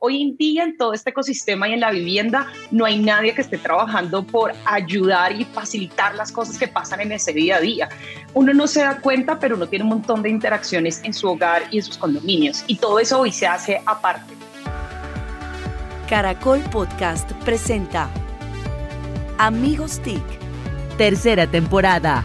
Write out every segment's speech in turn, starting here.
Hoy en día en todo este ecosistema y en la vivienda no hay nadie que esté trabajando por ayudar y facilitar las cosas que pasan en ese día a día. Uno no se da cuenta, pero uno tiene un montón de interacciones en su hogar y en sus condominios y todo eso hoy se hace aparte. Caracol Podcast presenta Amigos TIC, tercera temporada.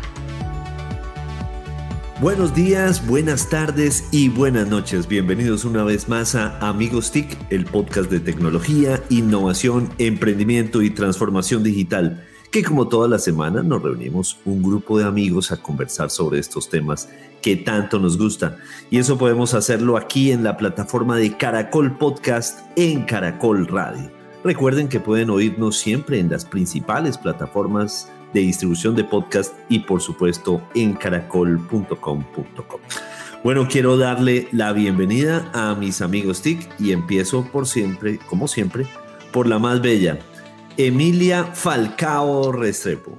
Buenos días, buenas tardes y buenas noches. Bienvenidos una vez más a Amigos TIC, el podcast de tecnología, innovación, emprendimiento y transformación digital, que como toda la semana nos reunimos un grupo de amigos a conversar sobre estos temas que tanto nos gustan. Y eso podemos hacerlo aquí en la plataforma de Caracol Podcast en Caracol Radio. Recuerden que pueden oírnos siempre en las principales plataformas de distribución de podcast y por supuesto en caracol.com.com. Bueno, quiero darle la bienvenida a mis amigos TIC y empiezo por siempre, como siempre, por la más bella, Emilia Falcao Restrepo.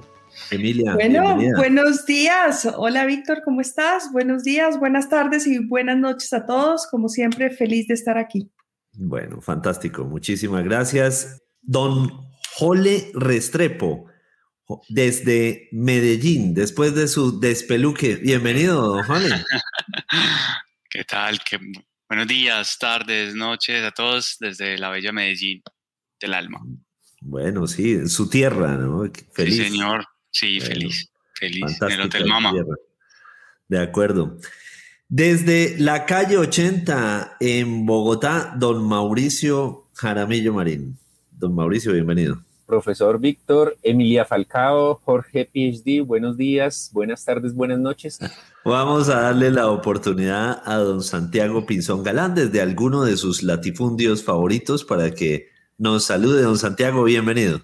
Emilia. Bueno, buenos días. Hola Víctor, ¿cómo estás? Buenos días, buenas tardes y buenas noches a todos. Como siempre, feliz de estar aquí. Bueno, fantástico. Muchísimas gracias. Don Jole Restrepo desde Medellín, después de su despeluque. Bienvenido, don Juan. ¿Qué tal? ¿Qué... Buenos días, tardes, noches a todos desde la bella Medellín del alma. Bueno, sí, en su tierra, ¿no? Feliz. Sí, señor. Sí, feliz. Feliz. En el Hotel Mama. De acuerdo. Desde la calle 80 en Bogotá, don Mauricio Jaramillo Marín. Don Mauricio, bienvenido profesor Víctor, Emilia Falcao, Jorge PhD, buenos días, buenas tardes, buenas noches. Vamos a darle la oportunidad a don Santiago Pinzón Galán desde alguno de sus latifundios favoritos para que nos salude. Don Santiago, bienvenido.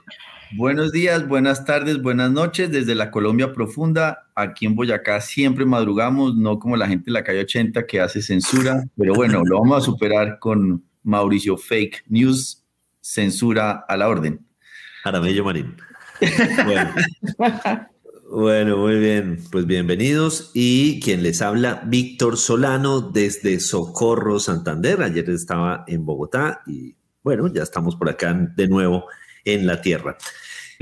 Buenos días, buenas tardes, buenas noches desde la Colombia profunda. Aquí en Boyacá siempre madrugamos, no como la gente de la calle 80 que hace censura, pero bueno, lo vamos a superar con Mauricio Fake News, censura a la orden. Jaramillo Marín. Bueno. muy bien. Pues bienvenidos. Y quien les habla, Víctor Solano, desde Socorro, Santander. Ayer estaba en Bogotá y bueno, ya estamos por acá de nuevo en la tierra.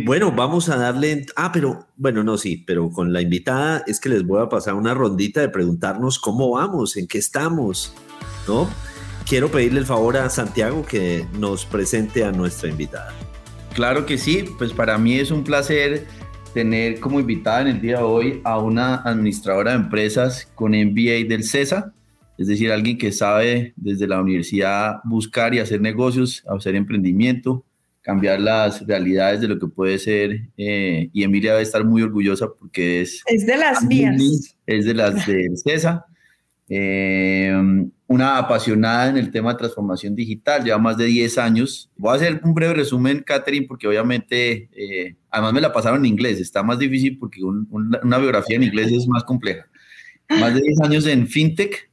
Bueno, vamos a darle. Ah, pero bueno, no, sí, pero con la invitada es que les voy a pasar una rondita de preguntarnos cómo vamos, en qué estamos, ¿no? Quiero pedirle el favor a Santiago que nos presente a nuestra invitada. Claro que sí, pues para mí es un placer tener como invitada en el día de hoy a una administradora de empresas con MBA del CESA, es decir, alguien que sabe desde la universidad buscar y hacer negocios, hacer emprendimiento, cambiar las realidades de lo que puede ser. Eh, y Emilia debe estar muy orgullosa porque es... Es de las mías. Es de las del CESA. Eh, una apasionada en el tema de transformación digital, lleva más de 10 años. Voy a hacer un breve resumen, Catherine, porque obviamente, eh, además me la pasaron en inglés, está más difícil porque una biografía en inglés es más compleja. Más de 10 años en FinTech,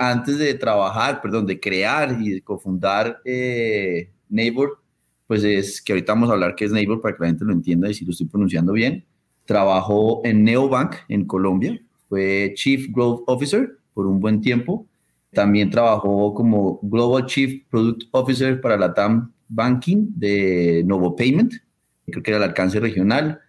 antes de trabajar, perdón, de crear y de cofundar eh, Neighbor, pues es que ahorita vamos a hablar qué es Neighbor para que la gente lo entienda y si lo estoy pronunciando bien. Trabajó en Neobank en Colombia, fue Chief Growth Officer por un buen tiempo. También trabajó como Global Chief Product Officer para la TAM Banking de Novo Payment, creo que era el alcance regional.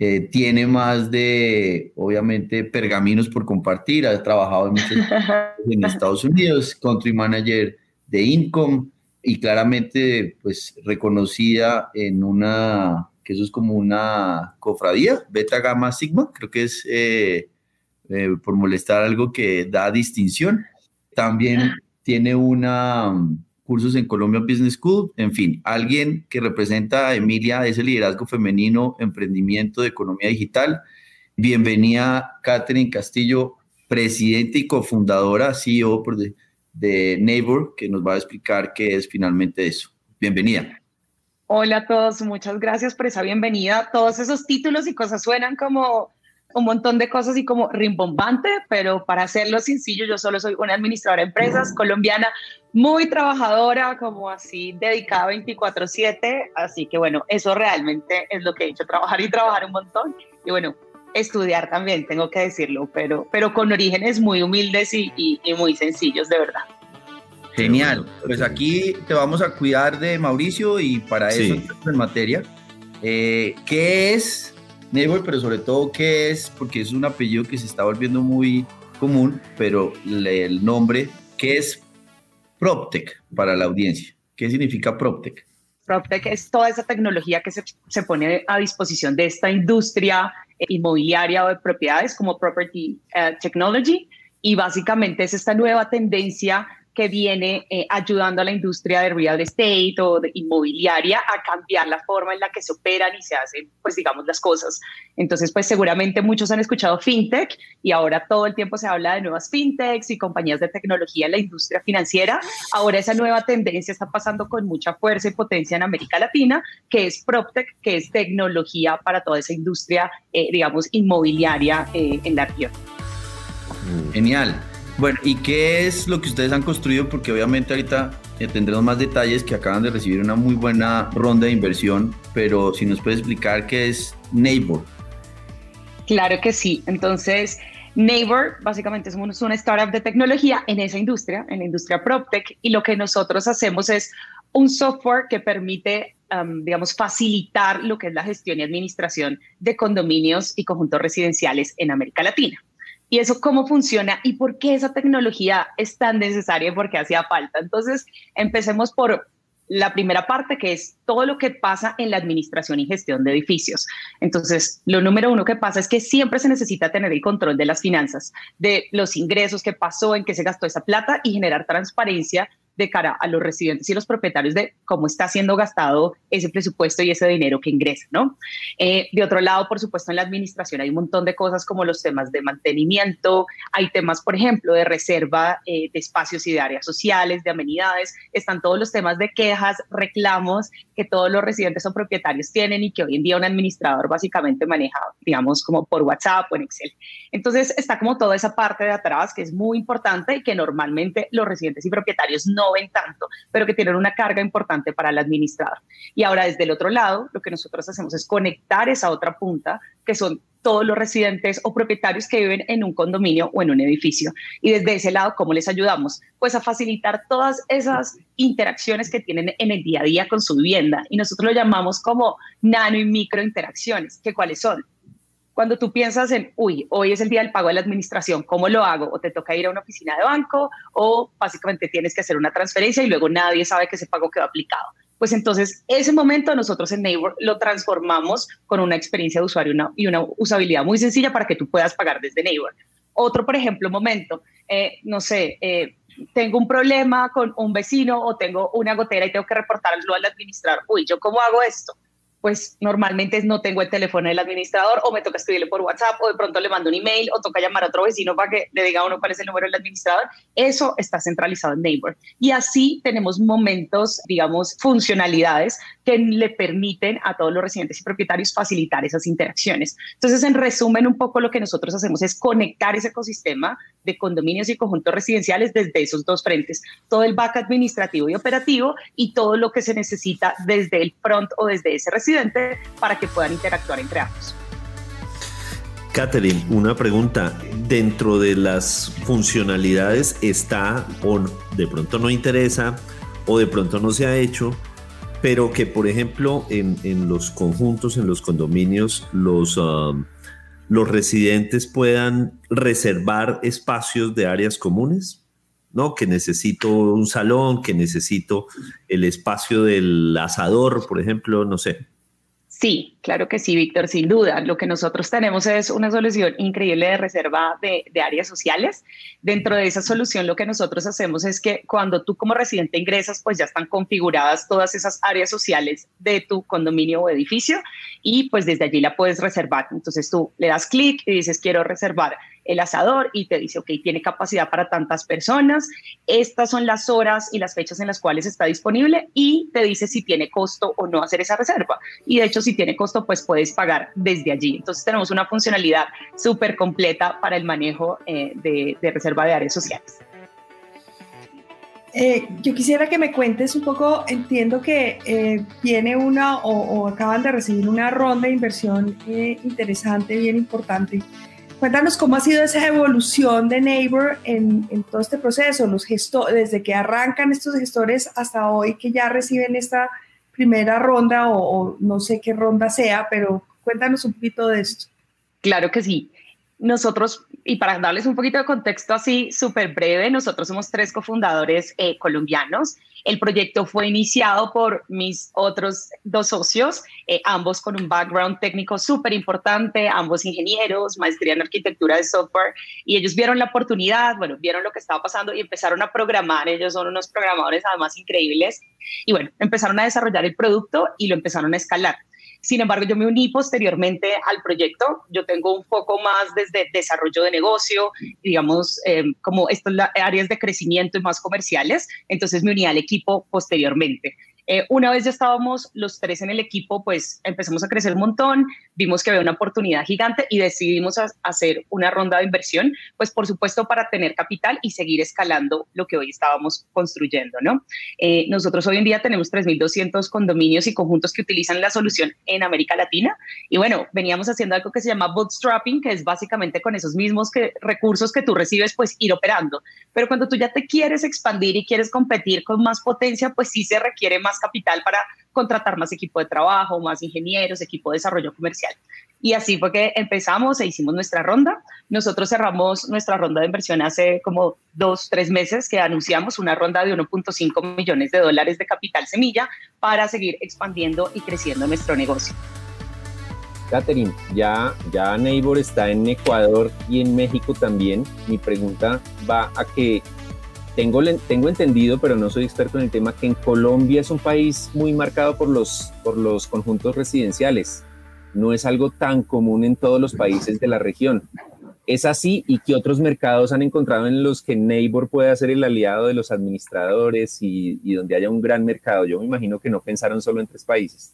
Eh, tiene más de, obviamente, pergaminos por compartir. Ha trabajado en, en Estados Unidos, Country Manager de Income y claramente, pues, reconocida en una, que eso es como una cofradía, Beta Gamma Sigma, creo que es eh, eh, por molestar algo que da distinción. También tiene una um, cursos en Colombia Business School, en fin, alguien que representa a Emilia, ese liderazgo femenino, emprendimiento de economía digital. Bienvenida, Catherine Castillo, presidenta y cofundadora, CEO de, de Neighbor, que nos va a explicar qué es finalmente eso. Bienvenida. Hola a todos, muchas gracias por esa bienvenida. Todos esos títulos y cosas suenan como un montón de cosas y como rimbombante, pero para hacerlo sencillo, yo solo soy una administradora de empresas colombiana, muy trabajadora, como así, dedicada 24/7, así que bueno, eso realmente es lo que he hecho, trabajar y trabajar un montón, y bueno, estudiar también, tengo que decirlo, pero, pero con orígenes muy humildes y, y muy sencillos, de verdad. Genial. Pues aquí te vamos a cuidar de Mauricio y para eso en materia. Eh, ¿Qué es Neighbor? Pero sobre todo, ¿qué es? Porque es un apellido que se está volviendo muy común, pero el nombre, ¿qué es PropTech para la audiencia? ¿Qué significa PropTech? PropTech es toda esa tecnología que se, se pone a disposición de esta industria inmobiliaria o de propiedades como Property eh, Technology y básicamente es esta nueva tendencia que viene eh, ayudando a la industria de real estate o de inmobiliaria a cambiar la forma en la que se operan y se hacen, pues digamos, las cosas. Entonces, pues seguramente muchos han escuchado fintech y ahora todo el tiempo se habla de nuevas fintechs y compañías de tecnología en la industria financiera. Ahora esa nueva tendencia está pasando con mucha fuerza y potencia en América Latina, que es PropTech, que es tecnología para toda esa industria, eh, digamos, inmobiliaria eh, en la región. Genial. Bueno, ¿y qué es lo que ustedes han construido? Porque obviamente ahorita eh, tendremos más detalles que acaban de recibir una muy buena ronda de inversión, pero si nos puedes explicar qué es Neighbor. Claro que sí. Entonces, Neighbor básicamente es una startup de tecnología en esa industria, en la industria PropTech, y lo que nosotros hacemos es un software que permite, um, digamos, facilitar lo que es la gestión y administración de condominios y conjuntos residenciales en América Latina y eso cómo funciona y por qué esa tecnología es tan necesaria y por qué hacía falta. Entonces, empecemos por la primera parte, que es todo lo que pasa en la administración y gestión de edificios. Entonces, lo número uno que pasa es que siempre se necesita tener el control de las finanzas, de los ingresos que pasó, en qué se gastó esa plata y generar transparencia de cara a los residentes y los propietarios de cómo está siendo gastado ese presupuesto y ese dinero que ingresa, ¿no? Eh, de otro lado, por supuesto, en la administración hay un montón de cosas como los temas de mantenimiento, hay temas, por ejemplo, de reserva eh, de espacios y de áreas sociales, de amenidades, están todos los temas de quejas, reclamos que todos los residentes o propietarios tienen y que hoy en día un administrador básicamente maneja, digamos, como por WhatsApp o en Excel. Entonces, está como toda esa parte de atrás que es muy importante y que normalmente los residentes y propietarios no ven tanto, pero que tienen una carga importante para el administrador. Y ahora desde el otro lado, lo que nosotros hacemos es conectar esa otra punta, que son todos los residentes o propietarios que viven en un condominio o en un edificio. Y desde ese lado, ¿cómo les ayudamos? Pues a facilitar todas esas interacciones que tienen en el día a día con su vivienda. Y nosotros lo llamamos como nano y micro interacciones, que cuáles son cuando tú piensas en, uy, hoy es el día del pago de la administración, ¿cómo lo hago? O te toca ir a una oficina de banco o básicamente tienes que hacer una transferencia y luego nadie sabe que ese pago quedó aplicado. Pues entonces ese momento nosotros en Neighbor lo transformamos con una experiencia de usuario y una usabilidad muy sencilla para que tú puedas pagar desde Neighbor. Otro, por ejemplo, momento, eh, no sé, eh, tengo un problema con un vecino o tengo una gotera y tengo que reportarlo al administrador. Uy, ¿yo cómo hago esto? Pues normalmente no tengo el teléfono del administrador o me toca escribirle por WhatsApp o de pronto le mando un email o toca llamar a otro vecino para que le diga a uno cuál es el número del administrador. Eso está centralizado en Neighbor. Y así tenemos momentos, digamos, funcionalidades que le permiten a todos los residentes y propietarios facilitar esas interacciones. Entonces, en resumen, un poco lo que nosotros hacemos es conectar ese ecosistema de condominios y conjuntos residenciales desde esos dos frentes, todo el back administrativo y operativo y todo lo que se necesita desde el front o desde ese residente para que puedan interactuar entre ambos. Catherine, una pregunta. Dentro de las funcionalidades está o de pronto no interesa o de pronto no se ha hecho, pero que por ejemplo en, los conjuntos, en los condominios, los... Um, los residentes puedan reservar espacios de áreas comunes, ¿no? Que necesito un salón, que necesito el espacio del asador, por ejemplo, no sé. Sí, claro que sí, Víctor, sin duda. Lo que nosotros tenemos es una solución increíble de reserva de, áreas sociales. Dentro de esa solución, lo que nosotros hacemos es que cuando tú como residente ingresas, pues ya están configuradas todas esas áreas sociales de tu condominio o edificio y pues desde allí la puedes reservar. Entonces tú le das clic y dices, quiero reservar el asador y te dice, ok, tiene capacidad para tantas personas, estas son las horas y las fechas en las cuales está disponible y te dice si tiene costo o no hacer esa reserva. Y de hecho, si tiene costo, pues puedes pagar desde allí. Entonces tenemos una funcionalidad súper completa para el manejo eh, de, reserva de áreas sociales. Eh, yo quisiera que me cuentes un poco, entiendo que eh, tiene una o, acaban de recibir una ronda de inversión interesante, bien importante. Cuéntanos cómo ha sido esa evolución de Neighbor en, todo este proceso, los gestores, desde que arrancan estos gestores hasta hoy que ya reciben esta primera ronda o no sé qué ronda sea, pero cuéntanos un poquito de esto. Claro que sí. Nosotros, y para darles un poquito de contexto así súper breve, nosotros somos tres cofundadores eh, colombianos. El proyecto fue iniciado por mis otros dos socios, eh, ambos con un background técnico súper importante, ambos ingenieros, maestría en arquitectura de software, y ellos vieron la oportunidad, bueno, vieron lo que estaba pasando y empezaron a programar. Ellos son unos programadores además increíbles. Y bueno, empezaron a desarrollar el producto y lo empezaron a escalar. Sin embargo, yo me uní posteriormente al proyecto. Yo tengo un poco más desde desarrollo de negocio, digamos, eh, como estas áreas de crecimiento y más comerciales. Entonces me uní al equipo posteriormente. Eh, una vez ya estábamos los tres en el equipo, pues empezamos a crecer un montón, vimos que había una oportunidad gigante y decidimos hacer una ronda de inversión, pues por supuesto para tener capital y seguir escalando lo que hoy estábamos construyendo, ¿no? Eh, nosotros hoy en día tenemos 3.200 condominios y conjuntos que utilizan la solución en América Latina y bueno, veníamos haciendo algo que se llama bootstrapping, que es básicamente con esos mismos que, recursos que tú recibes, pues ir operando. Pero cuando tú ya te quieres expandir y quieres competir con más potencia, pues sí se requiere más capital para contratar más equipo de trabajo, más ingenieros, equipo de desarrollo comercial. Y así fue que empezamos e hicimos nuestra ronda. Nosotros cerramos nuestra ronda de inversión hace como dos, tres meses que anunciamos una ronda de 1.5 millones de dólares de capital semilla para seguir expandiendo y creciendo nuestro negocio. Catherine, ya, ya Neighbor está en Ecuador y en México también. Mi pregunta va a que tengo, entendido, pero no soy experto en el tema, que en Colombia es un país muy marcado por los, conjuntos residenciales. No es algo tan común en todos los países de la región. ¿Es así? ¿Y qué otros mercados han encontrado en los que Neighbor puede ser el aliado de los administradores y, y donde haya un gran mercado? Yo me imagino que no pensaron solo en tres países.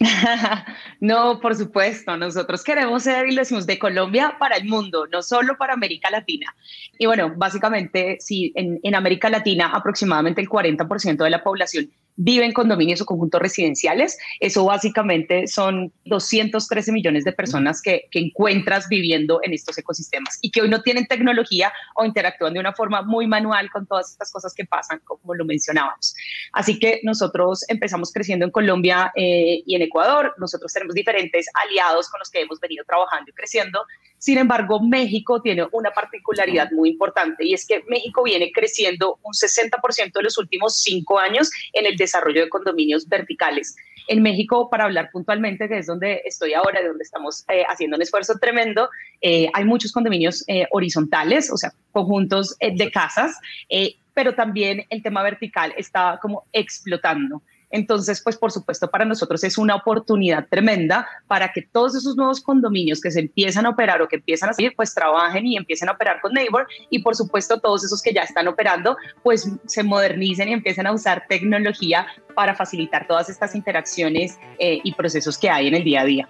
no, por supuesto, nosotros queremos ser, y decimos, de Colombia para el mundo, no solo para América Latina. Y bueno, básicamente, sí, en, en América Latina aproximadamente el 40% de la población vive en condominios o conjuntos residenciales. Eso básicamente son 213 millones de personas que, encuentras viviendo en estos ecosistemas y que hoy no tienen tecnología o interactúan de una forma muy manual con todas estas cosas que pasan, como lo mencionábamos. Así que nosotros empezamos creciendo en Colombia eh, y en Ecuador. Nosotros tenemos diferentes aliados con los que hemos venido trabajando y creciendo. Sin embargo, México tiene una particularidad muy importante y es que México viene creciendo un 60% de los últimos cinco años en el desarrollo de condominios verticales. En México, para hablar puntualmente, que es donde estoy ahora, de donde estamos eh, haciendo un esfuerzo tremendo, eh, hay muchos condominios eh, horizontales, o sea, conjuntos eh, de casas, eh, pero también el tema vertical está como explotando. Entonces, pues por supuesto para nosotros es una oportunidad tremenda para que todos esos nuevos condominios que se empiezan a operar o que empiezan a salir, pues trabajen y empiecen a operar con Neighbor y por supuesto todos esos que ya están operando, pues se modernicen y empiecen a usar tecnología para facilitar todas estas interacciones eh, y procesos que hay en el día a día.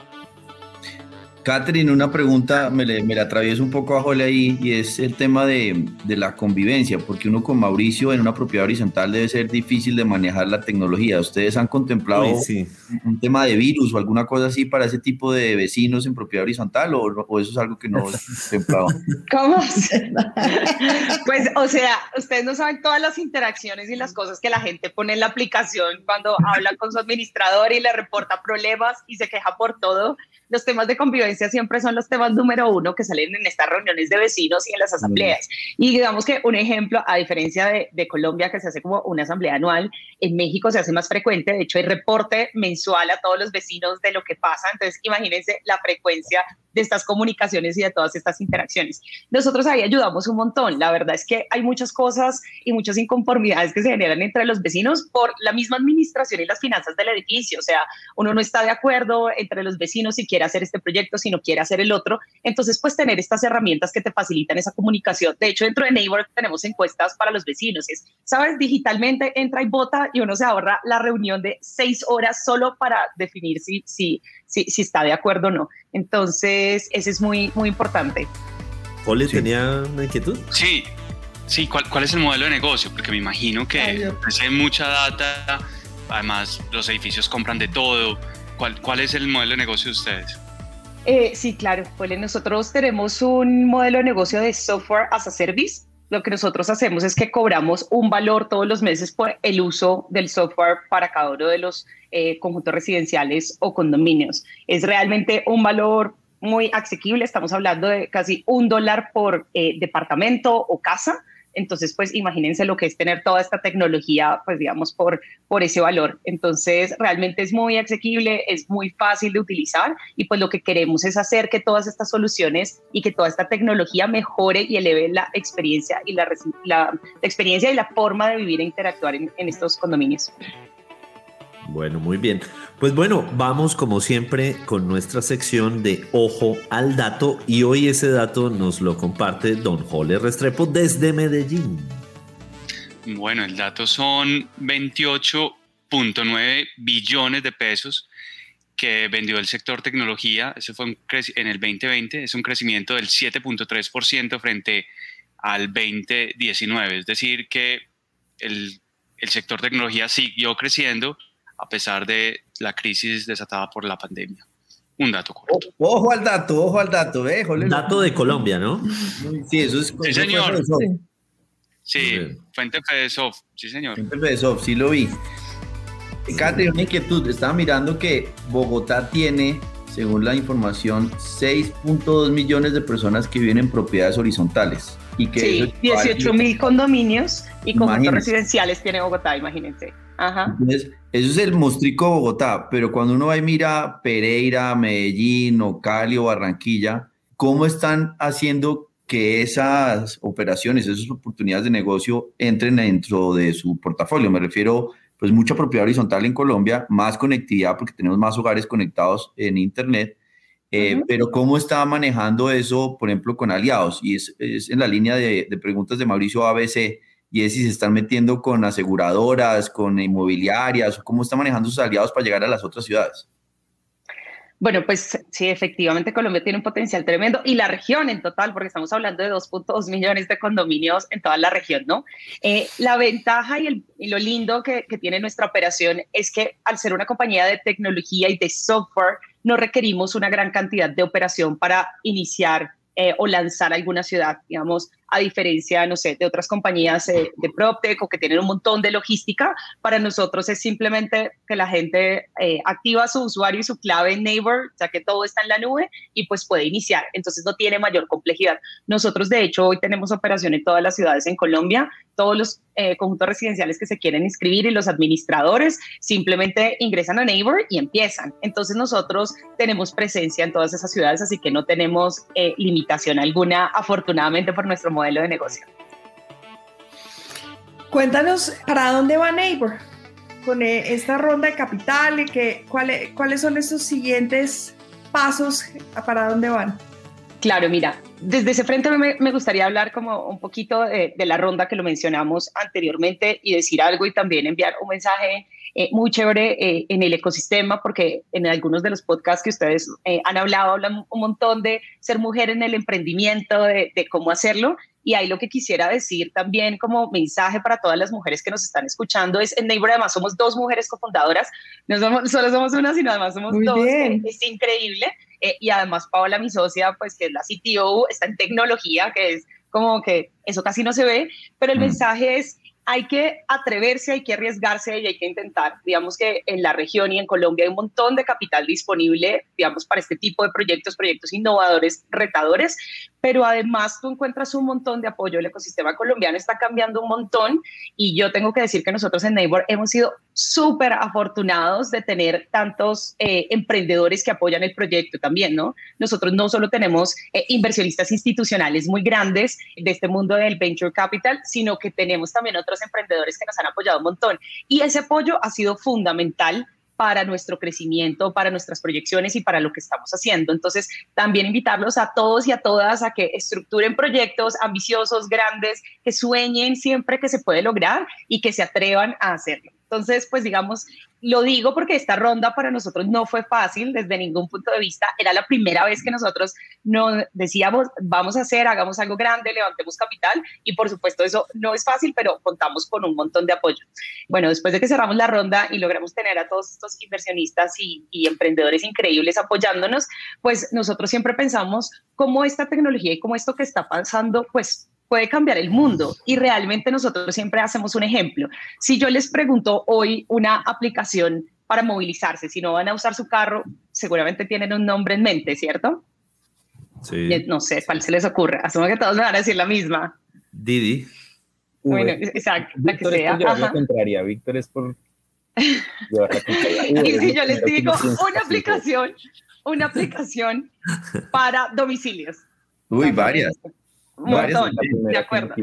Catherine, una pregunta, me, le, me la atravieso un poco abajo ahí, y es el tema de, de, la convivencia, porque uno con Mauricio en una propiedad horizontal debe ser difícil de manejar la tecnología. ¿Ustedes han contemplado Uy, sí. un tema de virus o alguna cosa así para ese tipo de vecinos en propiedad horizontal, o, o eso es algo que no es contemplado? ¿Cómo? pues, o sea, ustedes no saben todas las interacciones y las cosas que la gente pone en la aplicación cuando habla con su administrador y le reporta problemas y se queja por todo. Los temas de convivencia siempre son los temas número uno que salen en estas reuniones de vecinos y en las asambleas. Y digamos que un ejemplo, a diferencia de, de, Colombia, que se hace como una asamblea anual, en México se hace más frecuente. De hecho, hay reporte mensual a todos los vecinos de lo que pasa. Entonces, imagínense la frecuencia de estas comunicaciones y de todas estas interacciones. Nosotros ahí ayudamos un montón. La verdad es que hay muchas cosas y muchas inconformidades que se generan entre los vecinos por la misma administración y las finanzas del edificio. O sea, uno no está de acuerdo entre los vecinos si quiere hacer este proyecto, si no quiere hacer el otro. Entonces, pues tener estas herramientas que te facilitan esa comunicación. De hecho, dentro de Neighbor tenemos encuestas para los vecinos. Es, sabes, digitalmente entra y vota y uno se ahorra la reunión de seis horas solo para definir si, si, si, si está de acuerdo o no. Entonces, ese es muy, muy importante. ¿Ole sí. tenía una inquietud? Sí, sí, ¿cuál, ¿cuál es el modelo de negocio? Porque me imagino que hay mucha data, además los edificios compran de todo. ¿Cuál, ¿Cuál es el modelo de negocio de ustedes? Eh, sí, claro. Pues nosotros tenemos un modelo de negocio de software as a service. Lo que nosotros hacemos es que cobramos un valor todos los meses por el uso del software para cada uno de los eh, conjuntos residenciales o condominios. Es realmente un valor muy asequible. Estamos hablando de casi un dólar por eh, departamento o casa entonces, pues imagínense lo que es tener toda esta tecnología, pues digamos, por, por ese valor. Entonces, realmente es muy asequible, es muy fácil de utilizar y pues lo que queremos es hacer que todas estas soluciones y que toda esta tecnología mejore y eleve la experiencia y la, la, experiencia y la forma de vivir e interactuar en, en estos condominios. Bueno, muy bien. Pues bueno, vamos como siempre con nuestra sección de Ojo al Dato y hoy ese dato nos lo comparte don Jole Restrepo desde Medellín. Bueno, el dato son 28.9 billones de pesos que vendió el sector tecnología, eso fue en el 2020, es un crecimiento del 7.3% frente al 2019, es decir, que el, el sector tecnología siguió creciendo a pesar de la crisis desatada por la pandemia. Un dato corto. Ojo al dato, ojo al dato, eh, Dato de Colombia, ¿no? Sí, eso es. Sí, señor. Sí, Fuente Fedesoft, sí, señor. Fuente Fedesoft, sí lo vi. Catherine, una inquietud. Estaba mirando que Bogotá tiene, según la información, 6.2 millones de personas que viven en propiedades horizontales. Y que sí, 18 mil condominios y conjuntos residenciales tiene Bogotá, imagínense. Ajá. Entonces, eso es el mostrico Bogotá, pero cuando uno va y mira Pereira, Medellín, o Cali o Barranquilla, ¿cómo están haciendo que esas operaciones, esas oportunidades de negocio entren dentro de su portafolio? Me refiero, pues, mucha propiedad horizontal en Colombia, más conectividad porque tenemos más hogares conectados en Internet, eh, pero ¿cómo está manejando eso, por ejemplo, con aliados? Y es, en la línea de, de preguntas de Mauricio ABC y es si se están metiendo con aseguradoras, con inmobiliarias, o cómo están manejando sus aliados para llegar a las otras ciudades. Bueno, pues sí, efectivamente Colombia tiene un potencial tremendo y la región en total, porque estamos hablando de 2.2 millones de condominios en toda la región, ¿no? Eh, la ventaja y, lo lindo que, que, tiene nuestra operación es que al ser una compañía de tecnología y de software, no requerimos una gran cantidad de operación para iniciar eh, o lanzar alguna ciudad, digamos, a diferencia, no sé, de otras compañías eh, de PropTech o que tienen un montón de logística, para nosotros es simplemente que la gente eh, activa su usuario y su clave en Neighbor, ya que todo está en la nube y pues puede iniciar. Entonces no tiene mayor complejidad. Nosotros, de hecho, hoy tenemos operación en todas las ciudades en Colombia. Todos los conjuntos residenciales que se quieren inscribir y los administradores simplemente ingresan a Neighbor y empiezan. Entonces nosotros tenemos presencia en todas esas ciudades, así que no tenemos limitación alguna, afortunadamente por nuestro modelo de negocio. Cuéntanos, ¿para dónde va Neighbor con eh, esta ronda de capital? Y que, ¿cuáles, ¿Cuáles son esos siguientes pasos? ¿Para dónde van? Claro, mira, desde ese frente me, me gustaría hablar como un poquito de, la ronda que lo mencionamos anteriormente y decir algo y también enviar un mensaje eh, muy chévere eh, en el ecosistema, porque en algunos de los podcasts que ustedes han hablado, hablan un montón de ser mujer en el emprendimiento, de, de, cómo hacerlo. Y ahí lo que quisiera decir también como mensaje para todas las mujeres que nos están escuchando es, en Neighbor además somos dos mujeres cofundadoras, no somos, solo somos una, sino además somos dos, es increíble. Eh, y además Paola, mi socia, pues que es la CTO, está en tecnología, que es como que eso casi no se ve, pero el mm. mensaje es, hay que atreverse, hay que arriesgarse y hay que intentar. Digamos que en la región y en Colombia hay un montón de capital disponible, digamos, para este tipo de proyectos, proyectos innovadores, retadores, pero además tú encuentras un montón de apoyo. El ecosistema colombiano está cambiando un montón y yo tengo que decir que nosotros en Neighbor hemos sido súper afortunados de tener tantos eh, emprendedores que apoyan el proyecto también, ¿no? Nosotros no solo tenemos eh, inversionistas institucionales muy grandes de este mundo del venture capital, sino que tenemos también otros emprendedores que nos han apoyado un montón. Y ese apoyo ha sido fundamental para nuestro crecimiento, para nuestras proyecciones y para lo que estamos haciendo. Entonces, también invitarlos a todos y a todas a que estructuren proyectos ambiciosos, grandes, que sueñen siempre que se puede lograr y que se atrevan a hacerlo. Entonces, pues digamos, lo digo porque esta ronda para nosotros no fue fácil desde ningún punto de vista. Era la primera vez que nosotros nos decíamos, vamos a hacer, hagamos algo grande, levantemos capital y por supuesto eso no es fácil, pero contamos con un montón de apoyo. Bueno, después de que cerramos la ronda y logramos tener a todos estos inversionistas y, y emprendedores increíbles apoyándonos, pues nosotros siempre pensamos cómo esta tecnología y cómo esto que está pasando, pues puede cambiar el mundo y realmente nosotros siempre hacemos un ejemplo. Si yo les pregunto hoy una aplicación para movilizarse, si no van a usar su carro, seguramente tienen un nombre en mente, ¿cierto? Sí. No sé, ¿cuál se les ocurre? Asumo que todos me van a decir la misma. Didi. Bueno, exacto, la que Víctor es sea. por llevar la Ajá. contraria, Víctor es por llevar la contraria. Y si yo les digo una aplicación, una aplicación para domicilios. Uy, varias. Un montón, de acuerdo.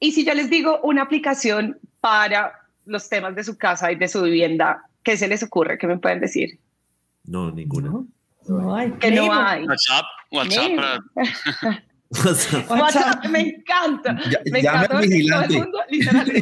Y si yo les digo una aplicación para los temas de su casa y de su vivienda, ¿qué se les ocurre? ¿Qué me pueden decir? No, ninguna. No hay. Que no hay. WhatsApp, WhatsApp para WhatsApp. WhatsApp, me encanta. Ya- Me llame encanta al porque todo el vigilante. mundo literal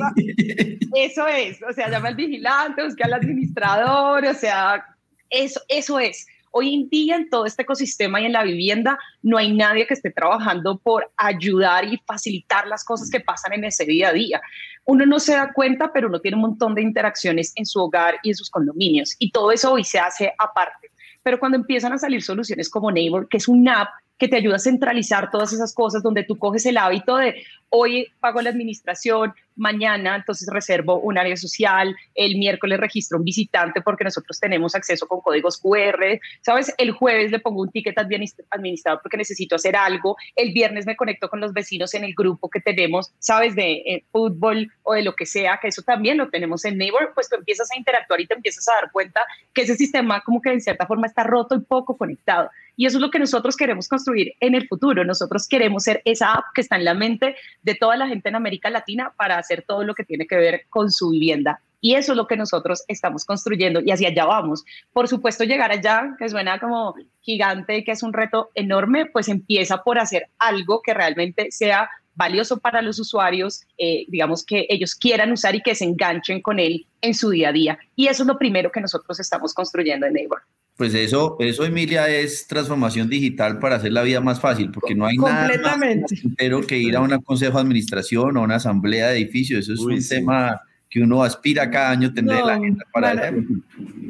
Eso es, o sea, llama al vigilante, busca al administrador, o sea, eso, eso es. Hoy en día en todo este ecosistema y en la vivienda no hay nadie que esté trabajando por ayudar y facilitar las cosas que pasan en ese día a día. Uno no se da cuenta, pero uno tiene un montón de interacciones en su hogar y en sus condominios y todo eso hoy se hace aparte. Pero cuando empiezan a salir soluciones como Neighbor, que es una app que te ayuda a centralizar todas esas cosas, donde tú coges el hábito de hoy pago la administración, mañana entonces reservo un área social, el miércoles registro un visitante porque nosotros tenemos acceso con códigos QR, ¿sabes? El jueves le pongo un ticket administ- administrador porque necesito hacer algo, el viernes me conecto con los vecinos en el grupo que tenemos, ¿sabes? De eh, fútbol o de lo que sea, que eso también lo tenemos en Neighbor, pues tú empiezas a interactuar y te empiezas a dar cuenta que ese sistema como que en cierta forma está roto y poco conectado. Y eso es lo que nosotros queremos construir en el futuro. Nosotros queremos ser esa app que está en la mente de toda la gente en América Latina para hacer todo lo que tiene que ver con su vivienda. Y eso es lo que nosotros estamos construyendo y hacia allá vamos. Por supuesto, llegar allá, que suena como gigante que es un reto enorme, pues empieza por hacer algo que realmente sea valioso para los usuarios, eh, digamos que ellos quieran usar y que se enganchen con él en su día a día. Y eso es lo primero que nosotros estamos construyendo en Neighbor. Pues eso, eso, Emilia, es transformación digital para hacer la vida más fácil, porque no hay nada más que ir a un consejo de administración o una asamblea de edificio. Eso es Uy, un sí. tema que uno aspira cada año tener No, la agenda para eso.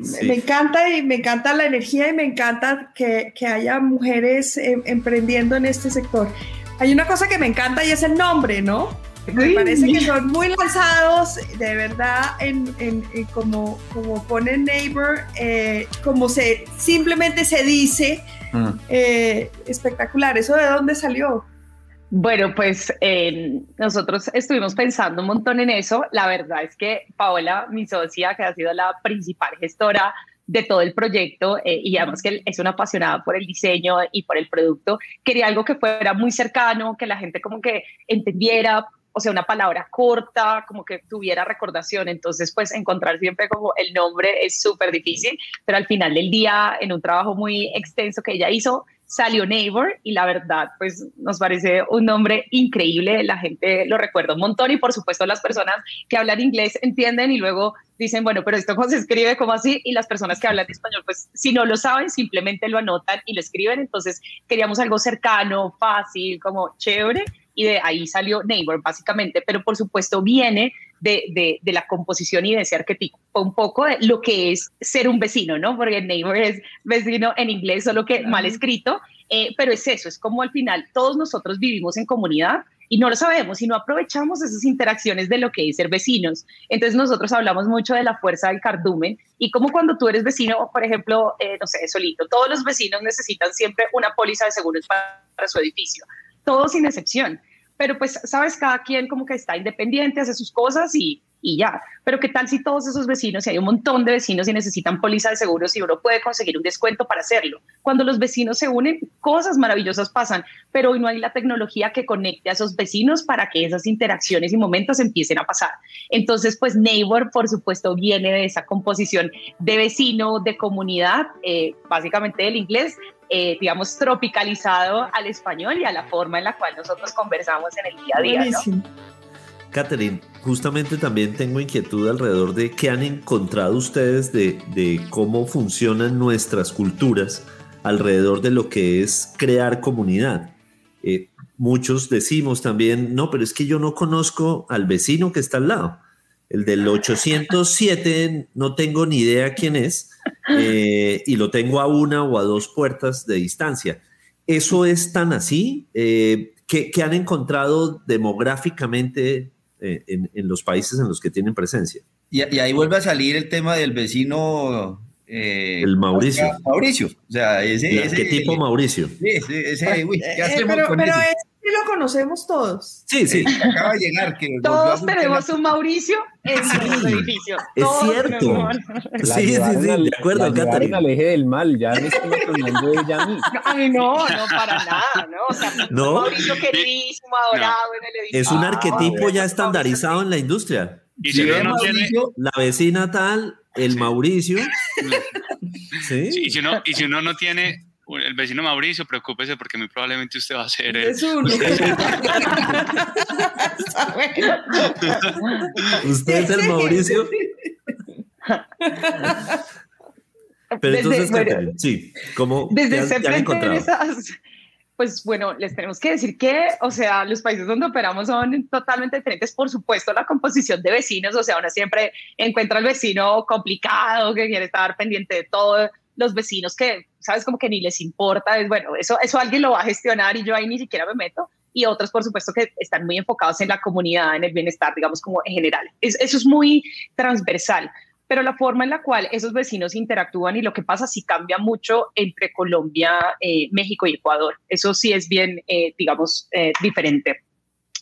Sí. Me encanta y me encanta la energía y me encanta que, que haya mujeres eh, emprendiendo en este sector. Hay una cosa que me encanta y es el nombre, ¿no? Me parece que son muy lanzados, de verdad, en, en- en como, como pone Neighbor, eh, como se simplemente se dice, Ah. eh, espectacular. ¿Eso de dónde salió? Bueno, pues eh, nosotros estuvimos pensando un montón en eso. La verdad es que Paola, mi socia, que ha sido la principal gestora de todo el proyecto eh, y además que es una apasionada por el diseño y por el producto, quería algo que fuera muy cercano, que la gente como que entendiera, o sea, una palabra corta, como que tuviera recordación. Entonces, pues encontrar siempre como el nombre es súper difícil, pero al final del día, en un trabajo muy extenso que ella hizo, salió Neighbor y la verdad, pues nos parece un nombre increíble, la gente lo recuerda un montón y por supuesto las personas que hablan inglés entienden y luego dicen, bueno, pero esto cómo se escribe, cómo así, y las personas que hablan español, pues si no lo saben, simplemente lo anotan y lo escriben, entonces queríamos algo cercano, fácil, como chévere, y de ahí salió Neighbor, básicamente, pero por supuesto viene de, de, de, la composición y de ese arquetipo, un poco de lo que es ser un vecino, ¿no? Porque neighbor es vecino en inglés, solo que mal escrito, eh, pero es eso, es como al final todos nosotros vivimos en comunidad y no lo sabemos y no aprovechamos esas interacciones de lo que es ser vecinos. Entonces nosotros hablamos mucho de la fuerza del cardumen y como cuando tú eres vecino, por ejemplo, eh, no sé, solito, todos los vecinos necesitan siempre una póliza de seguros para, para su edificio, todos sin excepción pero pues, sabes, cada quien como que está independiente, hace sus cosas y, y ya. Pero ¿qué tal si todos esos vecinos, si hay un montón de vecinos y necesitan póliza de seguros y uno puede conseguir un descuento para hacerlo? Cuando los vecinos se unen, cosas maravillosas pasan, pero hoy no hay la tecnología que conecte a esos vecinos para que esas interacciones y momentos empiecen a pasar. Entonces, pues Neighbor, por supuesto, viene de esa composición de vecino, de comunidad, eh, básicamente del inglés, eh, digamos, tropicalizado al español y a la forma en la cual nosotros conversamos en el día a día. ¿no? Catherine, justamente también tengo inquietud alrededor de qué han encontrado ustedes de, cómo funcionan nuestras culturas alrededor de lo que es crear comunidad. Eh, muchos decimos también, no, pero es que yo no conozco al vecino que está al lado. El del 807 no tengo ni idea quién es eh, y lo tengo a una o a dos puertas de distancia. ¿Eso es tan así? Eh, ¿qué, han encontrado demográficamente eh, en, los países en los que tienen presencia? Y, ahí vuelve a salir el tema del vecino el Mauricio. Mauricio. O sea, ese, ¿Qué tipo Mauricio? Sí, ese, uy, ¿qué hacemos pero, pero lo conocemos todos. Sí, sí. Acaba de llegar. Que todos tenemos un Mauricio en su edificio. Es cierto. Sí, sí, sí, de acuerdo, Catarina. al eje del mal, ya me estoy de ella a mí. Ay, no, no, para nada, ¿no? O sea, ¿No? Mauricio queridísimo, adorado en el edificio. Es un arquetipo ya estandarizado en la industria. Y si no tiene... La vecina tal, el Mauricio. ¿Sí? Y, si uno, y si uno no tiene el vecino Mauricio, preocúpese porque muy probablemente usted va a ser el... Es uno. usted es el Mauricio. Pero entonces, sí, ¿cómo desde ese pues bueno, les tenemos que decir que, o sea, los países donde operamos son totalmente diferentes, por supuesto, la composición de vecinos, o sea, uno siempre encuentra al vecino complicado, que quiere estar pendiente de todo, los vecinos que, sabes, como que ni les importa, es bueno, eso, eso alguien lo va a gestionar y yo ahí ni siquiera me meto. Y otros, por supuesto, que están muy enfocados en la comunidad, en el bienestar, digamos, como en general. eso es muy transversal pero la forma en la cual esos vecinos interactúan y lo que pasa sí cambia mucho entre Colombia, eh, México y Ecuador. Eso sí es bien, eh, digamos, eh, diferente.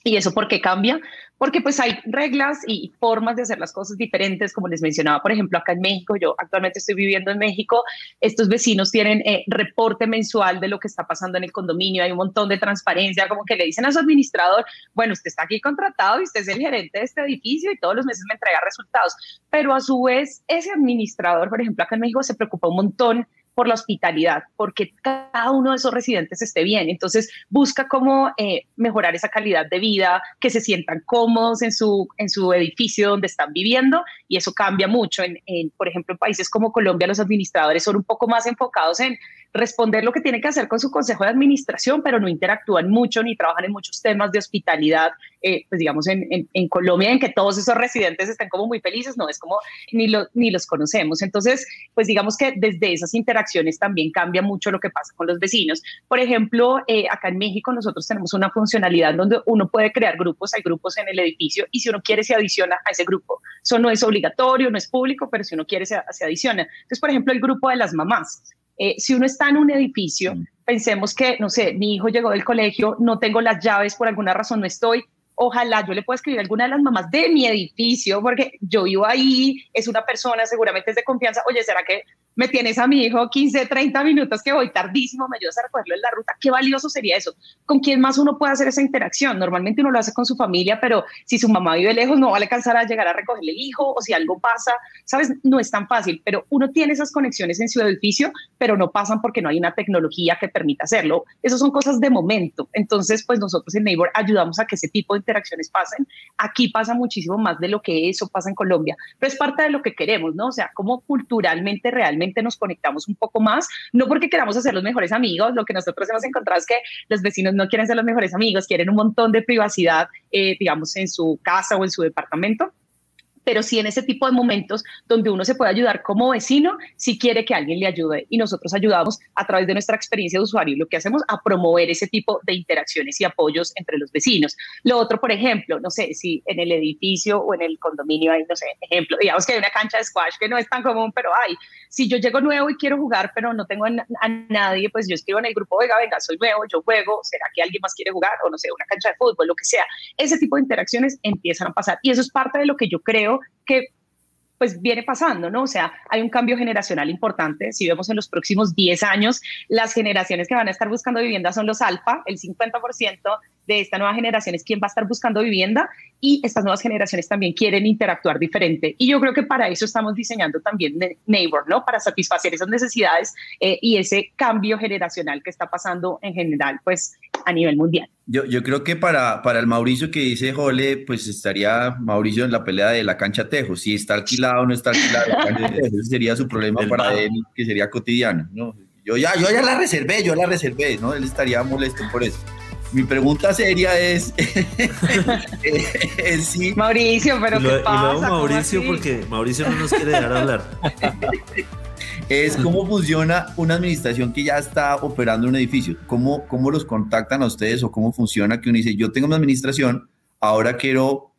¿Y eso por qué cambia? Porque pues hay reglas y formas de hacer las cosas diferentes, como les mencionaba, por ejemplo, acá en México, yo actualmente estoy viviendo en México, estos vecinos tienen eh, reporte mensual de lo que está pasando en el condominio, hay un montón de transparencia, como que le dicen a su administrador, bueno, usted está aquí contratado y usted es el gerente de este edificio y todos los meses me entrega resultados, pero a su vez ese administrador, por ejemplo, acá en México se preocupa un montón por la hospitalidad, porque cada uno de esos residentes esté bien. Entonces busca cómo eh, mejorar esa calidad de vida, que se sientan cómodos en su, en su edificio donde están viviendo y eso cambia mucho. En, por ejemplo, en países como Colombia, los administradores son un poco más enfocados en responder lo que tiene que hacer con su consejo de administración, pero no interactúan mucho ni trabajan en muchos temas de hospitalidad, eh, pues digamos en, en, Colombia, en que todos esos residentes estén como muy felices, no es como ni, lo, ni los conocemos. Entonces, pues digamos que desde esas interacciones también cambia mucho lo que pasa con los vecinos. Por ejemplo, eh, acá en México nosotros tenemos una funcionalidad donde uno puede crear grupos, hay grupos en el edificio y si uno quiere se adiciona a ese grupo. Eso no es obligatorio, no es público, pero si uno quiere se, se adiciona. Entonces, por ejemplo, el grupo de las mamás. Eh, si uno está en un edificio, pensemos que, no sé, mi hijo llegó del colegio, no tengo las llaves, por alguna razón no estoy, ojalá yo le pueda escribir a alguna de las mamás de mi edificio, porque yo vivo ahí, es una persona, seguramente es de confianza, oye, ¿será que me tienes a mi hijo 15, 30 minutos que voy tardísimo, me ayudas a recogerlo en la ruta, qué valioso sería eso. ¿Con quién más uno puede hacer esa interacción? Normalmente uno lo hace con su familia, pero si su mamá vive lejos no va a alcanzar a llegar a recogerle el hijo o si algo pasa, ¿sabes? No es tan fácil, pero uno tiene esas conexiones en su edificio, pero no pasan porque no hay una tecnología que permita hacerlo. Esas son cosas de momento. Entonces, pues nosotros en Neighbor ayudamos a que ese tipo de interacciones pasen. Aquí pasa muchísimo más de lo que eso pasa en Colombia, pero es parte de lo que queremos, ¿no? O sea, como culturalmente realmente nos conectamos un poco más, no porque queramos hacer los mejores amigos, lo que nosotros hemos encontrado es que los vecinos no quieren ser los mejores amigos, quieren un montón de privacidad, eh, digamos, en su casa o en su departamento pero sí en ese tipo de momentos donde uno se puede ayudar como vecino si quiere que alguien le ayude y nosotros ayudamos a través de nuestra experiencia de usuario lo que hacemos a promover ese tipo de interacciones y apoyos entre los vecinos. Lo otro, por ejemplo, no sé si en el edificio o en el condominio hay, no sé, ejemplo, digamos que hay una cancha de squash que no es tan común, pero hay. Si yo llego nuevo y quiero jugar, pero no tengo a, nadie, pues yo escribo en el grupo, venga, venga, soy nuevo, yo juego, ¿será que alguien más quiere jugar? O no sé, una cancha de fútbol, lo que sea. Ese tipo de interacciones empiezan a pasar y eso es parte de lo que yo creo que pues viene pasando, ¿no? O sea, hay un cambio generacional importante. Si vemos en los próximos 10 años, las generaciones que van a estar buscando vivienda son los alfa, el 50% de esta nueva generación es quien va a estar buscando vivienda y estas nuevas generaciones también quieren interactuar diferente. Y yo creo que para eso estamos diseñando también Neighbor, ¿no? Para satisfacer esas necesidades eh, y ese cambio generacional que está pasando en general, pues a nivel mundial. Yo, yo creo que para, para el Mauricio que dice Jole, pues estaría Mauricio en la pelea de la cancha Tejo. Si está alquilado o no está alquilado, ese sería su problema para él, que sería cotidiano. ¿no? Yo, ya, yo ya la reservé, yo la reservé, ¿no? Él estaría molesto por eso. Mi pregunta seria es, sí. Mauricio, pero ¿qué pasa? Mauricio, porque Mauricio no nos quiere dejar hablar. es cómo funciona una administración que ya está operando un edificio. ¿Cómo, ¿Cómo los contactan a ustedes o cómo funciona que uno dice, yo tengo una administración, ahora quiero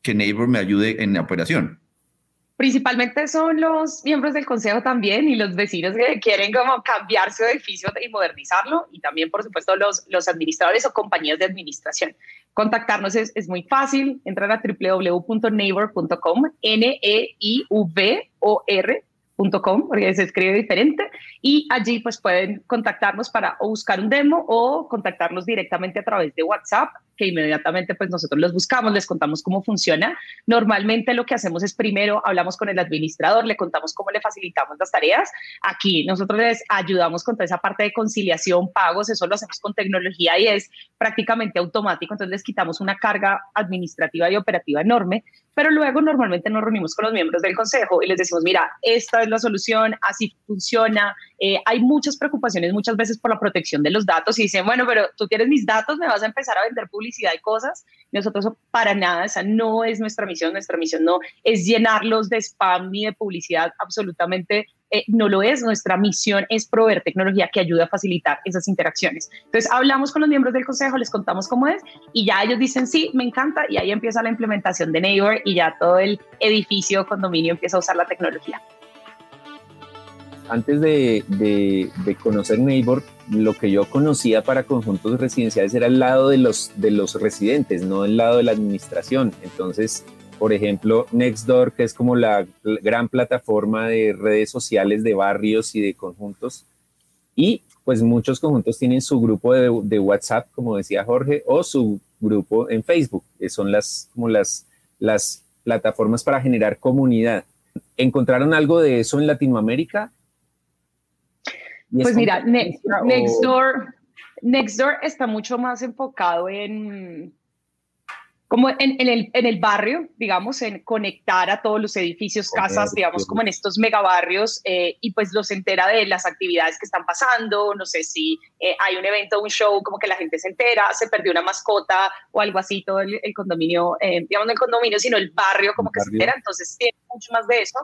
que Neighbor me ayude en la operación? Principalmente son los miembros del consejo también y los vecinos que quieren como cambiar su edificio y modernizarlo y también por supuesto los, los administradores o compañías de administración. Contactarnos es, es muy fácil, entrar a www.neighbor.com, N-E-I-V-O-R porque se escribe diferente y allí pues pueden contactarnos para buscar un demo o contactarnos directamente a través de WhatsApp que inmediatamente pues nosotros los buscamos, les contamos cómo funciona. Normalmente lo que hacemos es primero hablamos con el administrador, le contamos cómo le facilitamos las tareas. Aquí nosotros les ayudamos con toda esa parte de conciliación, pagos, eso lo hacemos con tecnología y es prácticamente automático, entonces les quitamos una carga administrativa y operativa enorme, pero luego normalmente nos reunimos con los miembros del consejo y les decimos, mira, esta es la solución, así funciona. Eh, hay muchas preocupaciones muchas veces por la protección de los datos y dicen, bueno, pero tú tienes mis datos, me vas a empezar a vender publicidad y cosas. Nosotros para nada, esa no es nuestra misión, nuestra misión no es llenarlos de spam ni de publicidad, absolutamente eh, no lo es. Nuestra misión es proveer tecnología que ayude a facilitar esas interacciones. Entonces hablamos con los miembros del consejo, les contamos cómo es y ya ellos dicen sí, me encanta y ahí empieza la implementación de Neighbor y ya todo el edificio, condominio empieza a usar la tecnología. Antes de, de, conocer Neighbor, lo que yo conocía para conjuntos residenciales era el lado de los, de los residentes, no el lado de la administración. Entonces, por ejemplo, Nextdoor, que es como la gran plataforma de redes sociales de barrios y de conjuntos. Y pues muchos conjuntos tienen su grupo de, WhatsApp, como decía Jorge, o su grupo en Facebook, que son las, como las, las plataformas para generar comunidad. ¿Encontraron algo de eso en Latinoamérica? Pues mira, Nextdoor, Nextdoor está mucho más enfocado en como en, el, en el barrio, digamos, en conectar a todos los edificios, casas, digamos, como en estos megabarrios, eh, y pues los entera de las actividades que están pasando, no sé si eh, hay un evento, un show, como que la gente se entera, se perdió una mascota o algo así, todo el, condominio, eh, digamos, no el condominio, sino el barrio como que se entera, entonces tiene mucho más de eso,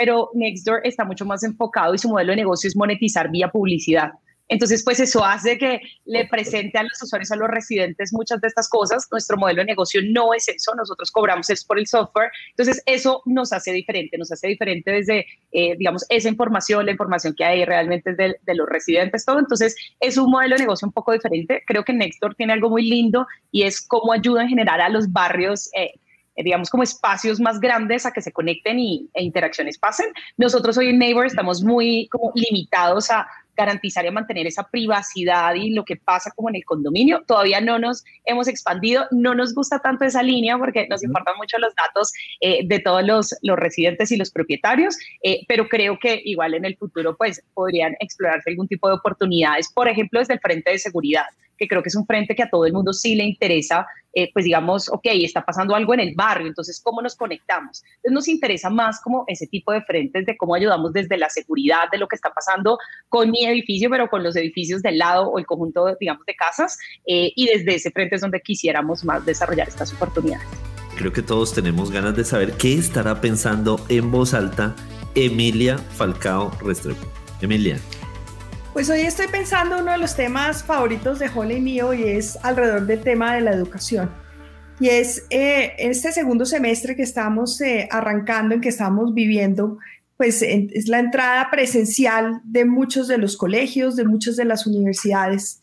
pero Nextdoor está mucho más enfocado y su modelo de negocio es monetizar vía publicidad. Entonces, pues eso hace que le presente a los usuarios, a los residentes, muchas de estas cosas. Nuestro modelo de negocio no es eso, nosotros cobramos es por el software. Entonces, eso nos hace diferente, nos hace diferente desde, eh, digamos, esa información, la información que hay realmente es de, los residentes, todo. Entonces, es un modelo de negocio un poco diferente. Creo que Nextdoor tiene algo muy lindo y es cómo ayuda en general a los barrios. Eh, digamos, como espacios más grandes a que se conecten y, e interacciones pasen. Nosotros hoy en Neighbor estamos muy como limitados a garantizar y mantener esa privacidad y lo que pasa como en el condominio. Todavía no nos hemos expandido, no nos gusta tanto esa línea porque nos importan mucho los datos eh, de todos los, los, residentes y los propietarios, eh, pero creo que igual en el futuro pues podrían explorarse algún tipo de oportunidades, por ejemplo, desde el frente de seguridad que creo que es un frente que a todo el mundo sí le interesa, eh, pues digamos, ok, está pasando algo en el barrio, entonces, ¿cómo nos conectamos? Entonces nos interesa más como ese tipo de frentes de cómo ayudamos desde la seguridad de lo que está pasando con mi edificio, pero con los edificios del lado o el conjunto, digamos, de casas, eh, y desde ese frente es donde quisiéramos más desarrollar estas oportunidades. Creo que todos tenemos ganas de saber qué estará pensando en voz alta Emilia Falcao Restrepo. Emilia. Pues hoy estoy pensando uno de los temas favoritos de Holly y mío y es alrededor del tema de la educación. Y es eh, este segundo semestre que estamos eh, arrancando, en que estamos viviendo, pues es la entrada presencial de muchos de los colegios, de muchas de las universidades.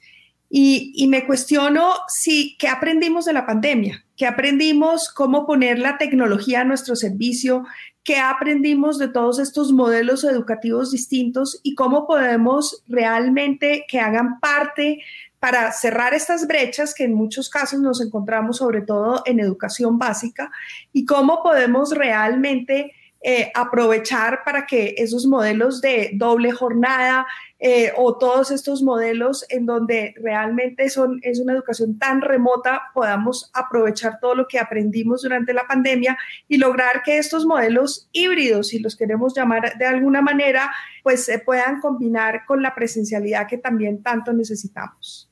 Y, y me cuestiono si, ¿qué aprendimos de la pandemia? ¿Qué aprendimos? ¿Cómo poner la tecnología a nuestro servicio? Qué aprendimos de todos estos modelos educativos distintos y cómo podemos realmente que hagan parte para cerrar estas brechas que en muchos casos nos encontramos sobre todo en educación básica y cómo podemos realmente eh, aprovechar para que esos modelos de doble jornada eh, o todos estos modelos en donde realmente son, es una educación tan remota, podamos aprovechar todo lo que aprendimos durante la pandemia y lograr que estos modelos híbridos, si los queremos llamar de alguna manera, pues se puedan combinar con la presencialidad que también tanto necesitamos.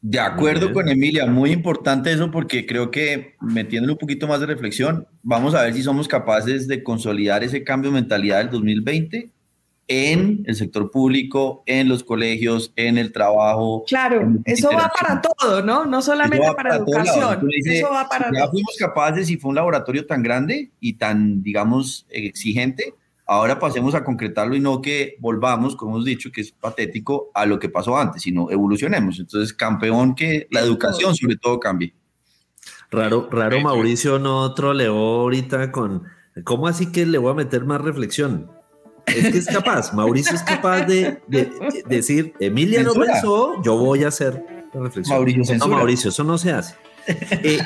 De acuerdo con Emilia, muy importante eso porque creo que metiéndole un poquito más de reflexión, vamos a ver si somos capaces de consolidar ese cambio de mentalidad del 2020 en el sector público, en los colegios, en el trabajo. Claro, eso va para todo, ¿no? No solamente para, educación. eso va para Ya fuimos capaces y fue un laboratorio tan grande y tan, digamos, exigente Ahora pasemos a concretarlo y no que volvamos, como hemos dicho, que es patético, a lo que pasó antes, sino evolucionemos. Entonces, campeón, que la educación sobre todo cambie. Raro, raro Mauricio no troleó ahorita con, ¿cómo así que le voy a meter más reflexión? Es que es capaz, Mauricio es capaz de, decir, Emilia no pensó, yo voy a hacer reflexión. Mauricio, no, Mauricio, eso no se hace. Eh,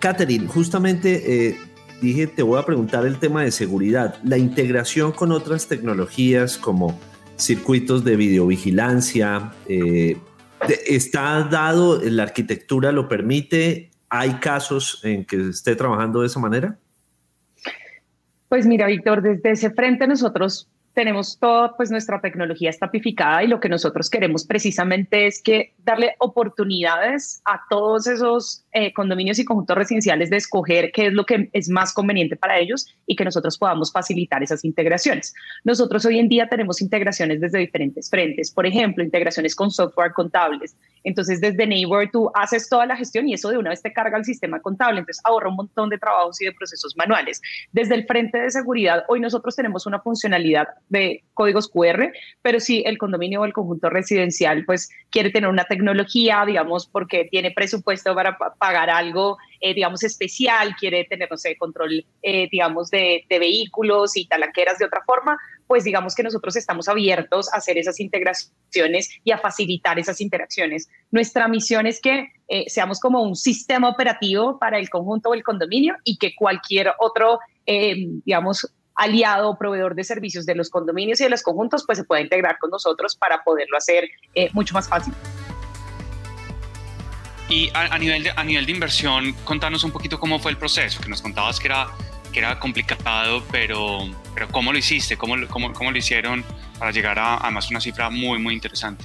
Catherine, justamente eh, dije, te voy a preguntar el tema de seguridad, la integración con otras tecnologías como circuitos de videovigilancia, eh, ¿está dado, la arquitectura lo permite? ¿Hay casos en que esté trabajando de esa manera? Pues mira, Víctor, desde ese frente nosotros tenemos toda pues nuestra tecnología estapificada y lo que nosotros queremos precisamente es que darle oportunidades a todos esos eh, condominios y conjuntos residenciales de escoger qué es lo que es más conveniente para ellos y que nosotros podamos facilitar esas integraciones. Nosotros hoy en día tenemos integraciones desde diferentes frentes, por ejemplo, integraciones con software contables, entonces, desde Neighbor tú haces toda la gestión y eso de una vez te carga el sistema contable, entonces ahorra un montón de trabajos y de procesos manuales. Desde el frente de seguridad, hoy nosotros tenemos una funcionalidad de códigos QR, pero si el condominio o el conjunto residencial pues quiere tener una tecnología, digamos, porque tiene presupuesto para pagar algo, eh, digamos, especial, quiere tener, no sé, control, eh, digamos, de, vehículos y talanqueras de otra forma, pues digamos que nosotros estamos abiertos a hacer esas integraciones y a facilitar esas interacciones. Nuestra misión es que eh, seamos como un sistema operativo para el conjunto o el condominio y que cualquier otro, eh, digamos, aliado o proveedor de servicios de los condominios y de los conjuntos, pues se pueda integrar con nosotros para poderlo hacer eh, mucho más fácil. Y a, nivel de, a nivel de inversión, contanos un poquito cómo fue el proceso, que nos contabas que era que era complicado, pero, pero ¿cómo lo hiciste? ¿Cómo, cómo, cómo lo hicieron para llegar a, además una cifra muy, muy interesante?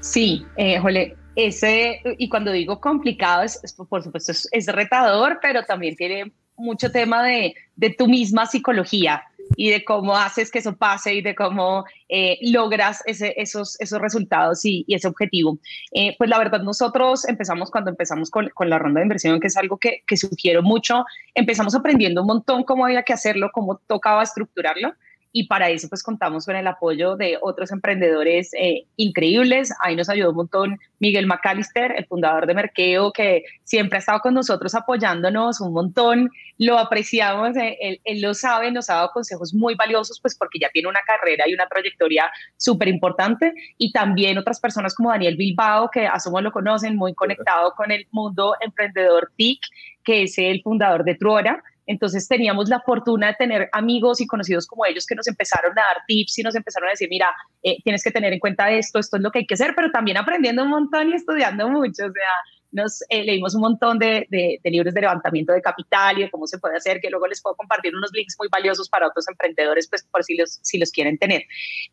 Sí, eh, jole, ese, y cuando digo complicado, es, por supuesto, es, es, retador, pero también tiene mucho tema de, de tu misma psicología y de cómo haces que eso pase y de cómo eh, logras ese, esos, esos resultados y, ese objetivo. Eh, pues la verdad, nosotros empezamos cuando empezamos con, con, la ronda de inversión, que es algo que, que sugiero mucho, empezamos aprendiendo un montón cómo había que hacerlo, cómo tocaba estructurarlo y para eso pues contamos con el apoyo de otros emprendedores eh, increíbles. Ahí nos ayudó un montón Miguel McAllister, el fundador de Merkeo, que siempre ha estado con nosotros apoyándonos un montón. Lo apreciamos, eh, él, él, lo sabe, nos ha dado consejos muy valiosos pues porque ya tiene una carrera y una trayectoria súper importante. Y también otras personas como Daniel Bilbao, que asumo lo conocen, muy conectado con el mundo emprendedor TIC, que es el fundador de Truora entonces teníamos la fortuna de tener amigos y conocidos como ellos que nos empezaron a dar tips y nos empezaron a decir, mira, eh, tienes que tener en cuenta esto, esto es lo que hay que hacer, pero también aprendiendo un montón y estudiando mucho. O sea, nos eh, leímos un montón de, de, libros de levantamiento de capital y de cómo se puede hacer, que luego les puedo compartir unos links muy valiosos para otros emprendedores, pues por si los, si los quieren tener.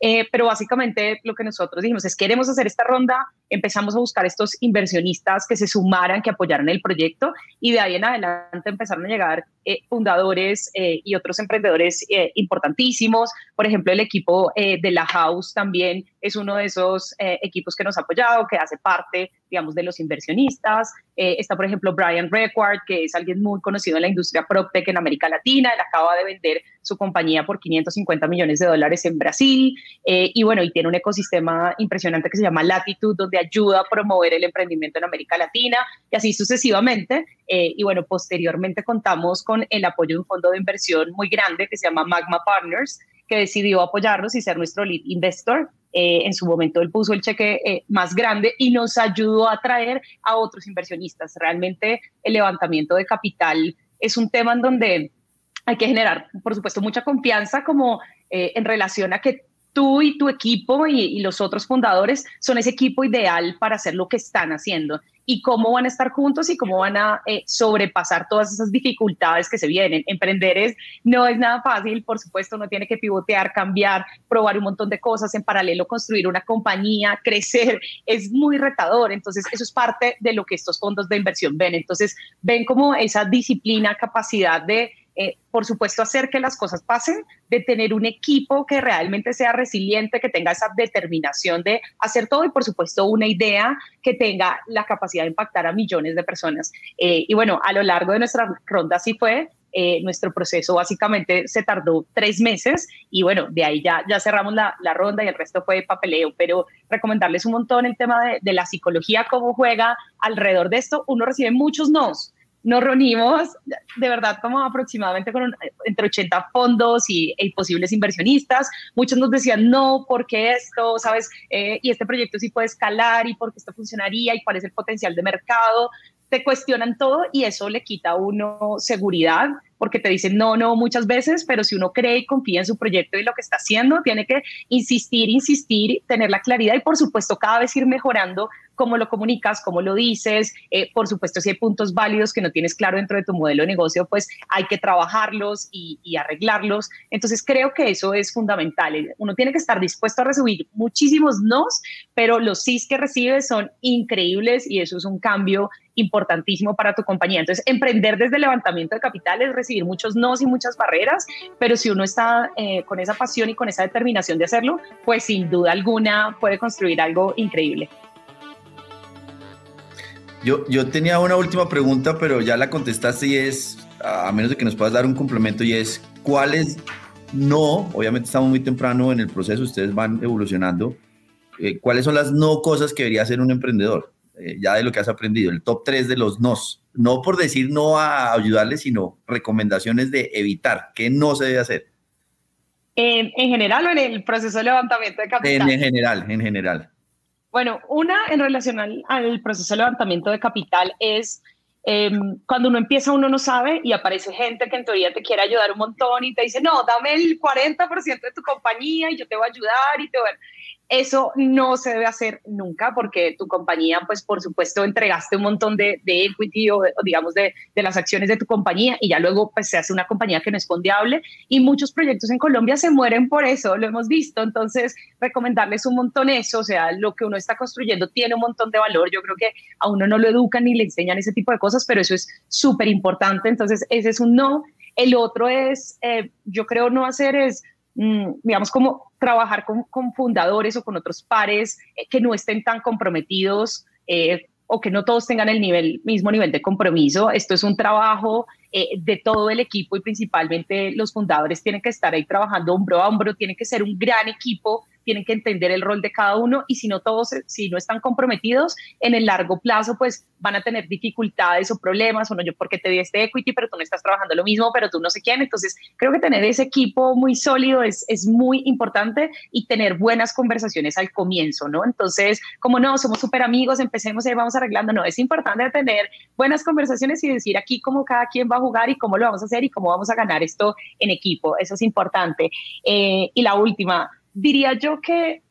Eh, pero básicamente lo que nosotros dijimos es, queremos hacer esta ronda, empezamos a buscar estos inversionistas que se sumaran, que apoyaran el proyecto y de ahí en adelante empezaron a llegar eh, fundadores y otros emprendedores importantísimos. Por ejemplo, el equipo de la House también es uno de esos equipos que nos ha apoyado, que hace parte, digamos, de los inversionistas eh, está, por ejemplo, Brian Requard, que es alguien muy conocido en la industria PropTech en América Latina. Él acaba de vender su compañía por 550 millones de dólares en Brasil. Eh, y bueno, y tiene un ecosistema impresionante que se llama Latitude, donde ayuda a promover el emprendimiento en América Latina y así sucesivamente. Eh, y bueno, posteriormente contamos con el apoyo de un fondo de inversión muy grande que se llama Magma Partners, que decidió apoyarnos y ser nuestro lead investor. Eh, en su momento él puso el cheque eh, más grande y nos ayudó a atraer a otros inversionistas. Realmente el levantamiento de capital es un tema en donde hay que generar, por supuesto, mucha confianza como eh, en relación a que tú y tu equipo y, los otros fundadores son ese equipo ideal para hacer lo que están haciendo y cómo van a estar juntos y cómo van a eh, sobrepasar todas esas dificultades que se vienen. Emprender es, no es nada fácil, por supuesto, uno tiene que pivotear, cambiar, probar un montón de cosas, en paralelo construir una compañía, crecer, es muy retador. Entonces, eso es parte de lo que estos fondos de inversión ven. Entonces, ven como esa disciplina, capacidad de eh, por supuesto, hacer que las cosas pasen, de tener un equipo que realmente sea resiliente, que tenga esa determinación de hacer todo y, por supuesto, una idea que tenga la capacidad de impactar a millones de personas. Eh, y bueno, a lo largo de nuestra ronda así fue. Eh, nuestro proceso básicamente se tardó tres meses y bueno, de ahí ya, ya cerramos la, ronda y el resto fue papeleo, pero recomendarles un montón el tema de, de la psicología, cómo juega alrededor de esto. Uno recibe muchos nos, nos reunimos de verdad como aproximadamente con entre 80 fondos y, posibles inversionistas. Muchos nos decían, no, porque esto, sabes? Eh, y este proyecto sí puede escalar y porque esto funcionaría y cuál es el potencial de mercado. Te cuestionan todo y eso le quita a uno seguridad porque te dicen no, no muchas veces, pero si uno cree y confía en su proyecto y lo que está haciendo, tiene que insistir, insistir, tener la claridad y por supuesto cada vez ir mejorando cómo lo comunicas, cómo lo dices. Eh, por supuesto, si hay puntos válidos que no tienes claro dentro de tu modelo de negocio, pues hay que trabajarlos y, y arreglarlos. Entonces creo que eso es fundamental. Uno tiene que estar dispuesto a recibir muchísimos nos, pero los sís que recibes son increíbles y eso es un cambio importantísimo para tu compañía. Entonces, emprender desde el levantamiento de capital es recibir muchos nos y muchas barreras, pero si uno está eh, con esa pasión y con esa determinación de hacerlo, pues sin duda alguna puede construir algo increíble. Yo, yo tenía una última pregunta, pero ya la contestaste y es, a menos de que nos puedas dar un complemento, y es, ¿cuáles no? Obviamente estamos muy temprano en el proceso, ustedes van evolucionando. Eh, ¿Cuáles son las no cosas que debería hacer un emprendedor? Eh, ya de lo que has aprendido, el top 3 de los nos. No por decir no a ayudarle, sino recomendaciones de evitar, qué no se debe hacer. En, general o en el proceso de levantamiento de capital? En, general, en general. Bueno, una en relación al, proceso de levantamiento de capital es em, cuando uno empieza, uno no sabe y aparece gente que en teoría te quiere ayudar un montón y te dice, no, dame el 40% de tu compañía y yo te voy a ayudar y te voy a... Eso no se debe hacer nunca porque tu compañía, pues por supuesto, entregaste un montón de, equity o, digamos de, las acciones de tu compañía y ya luego pues se hace una compañía que no es fondeable y muchos proyectos en Colombia se mueren por eso, lo hemos visto. Entonces, recomendarles un montón eso, o sea, lo que uno está construyendo tiene un montón de valor. Yo creo que a uno no lo educan ni le enseñan ese tipo de cosas, pero eso es súper importante. Entonces, ese es un no. El otro es, eh, yo creo no hacer es digamos, como trabajar con, fundadores o con otros pares eh, que no estén tan comprometidos eh, o que no todos tengan el nivel, mismo nivel de compromiso. Esto es un trabajo eh, de todo el equipo y principalmente los fundadores tienen que estar ahí trabajando hombro a hombro, tiene que ser un gran equipo tienen que entender el rol de cada uno y si no todos, si no están comprometidos, en el largo plazo, pues van a tener dificultades o problemas, o no, yo porque te di este equity, pero tú no estás trabajando lo mismo, pero tú no sé quién. Entonces, creo que tener ese equipo muy sólido es, es muy importante y tener buenas conversaciones al comienzo, ¿no? Entonces, como no, somos súper amigos, empecemos y vamos arreglando, no, es importante tener buenas conversaciones y decir aquí cómo cada quien va a jugar y cómo lo vamos a hacer y cómo vamos a ganar esto en equipo, eso es importante. Eh, y la última, diría yo que